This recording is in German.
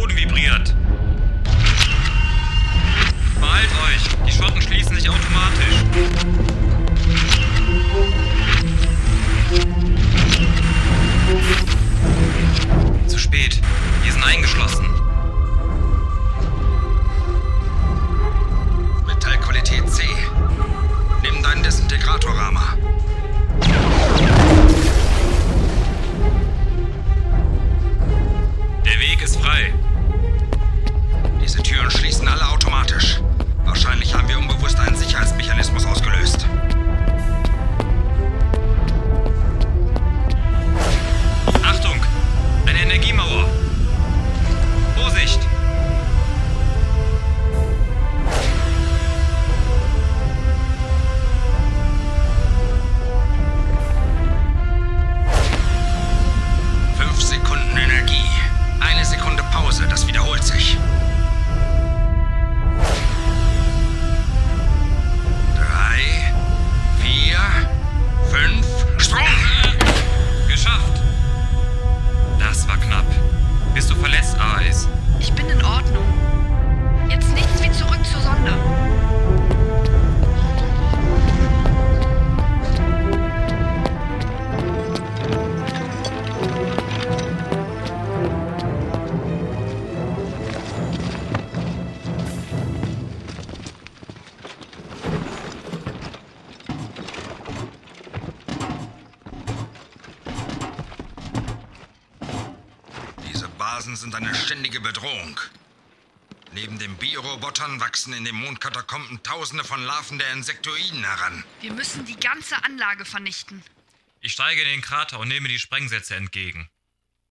Boden vibriert. verlässt ah, Eis. Ich bin in Ordnung. Lebewesen sind eine ständige Bedrohung. Neben den Biorobotern wachsen in den Mondkatakomben Tausende von Larven der Insektoiden heran. Wir müssen die ganze Anlage vernichten. Ich steige in den Krater und nehme die Sprengsätze entgegen.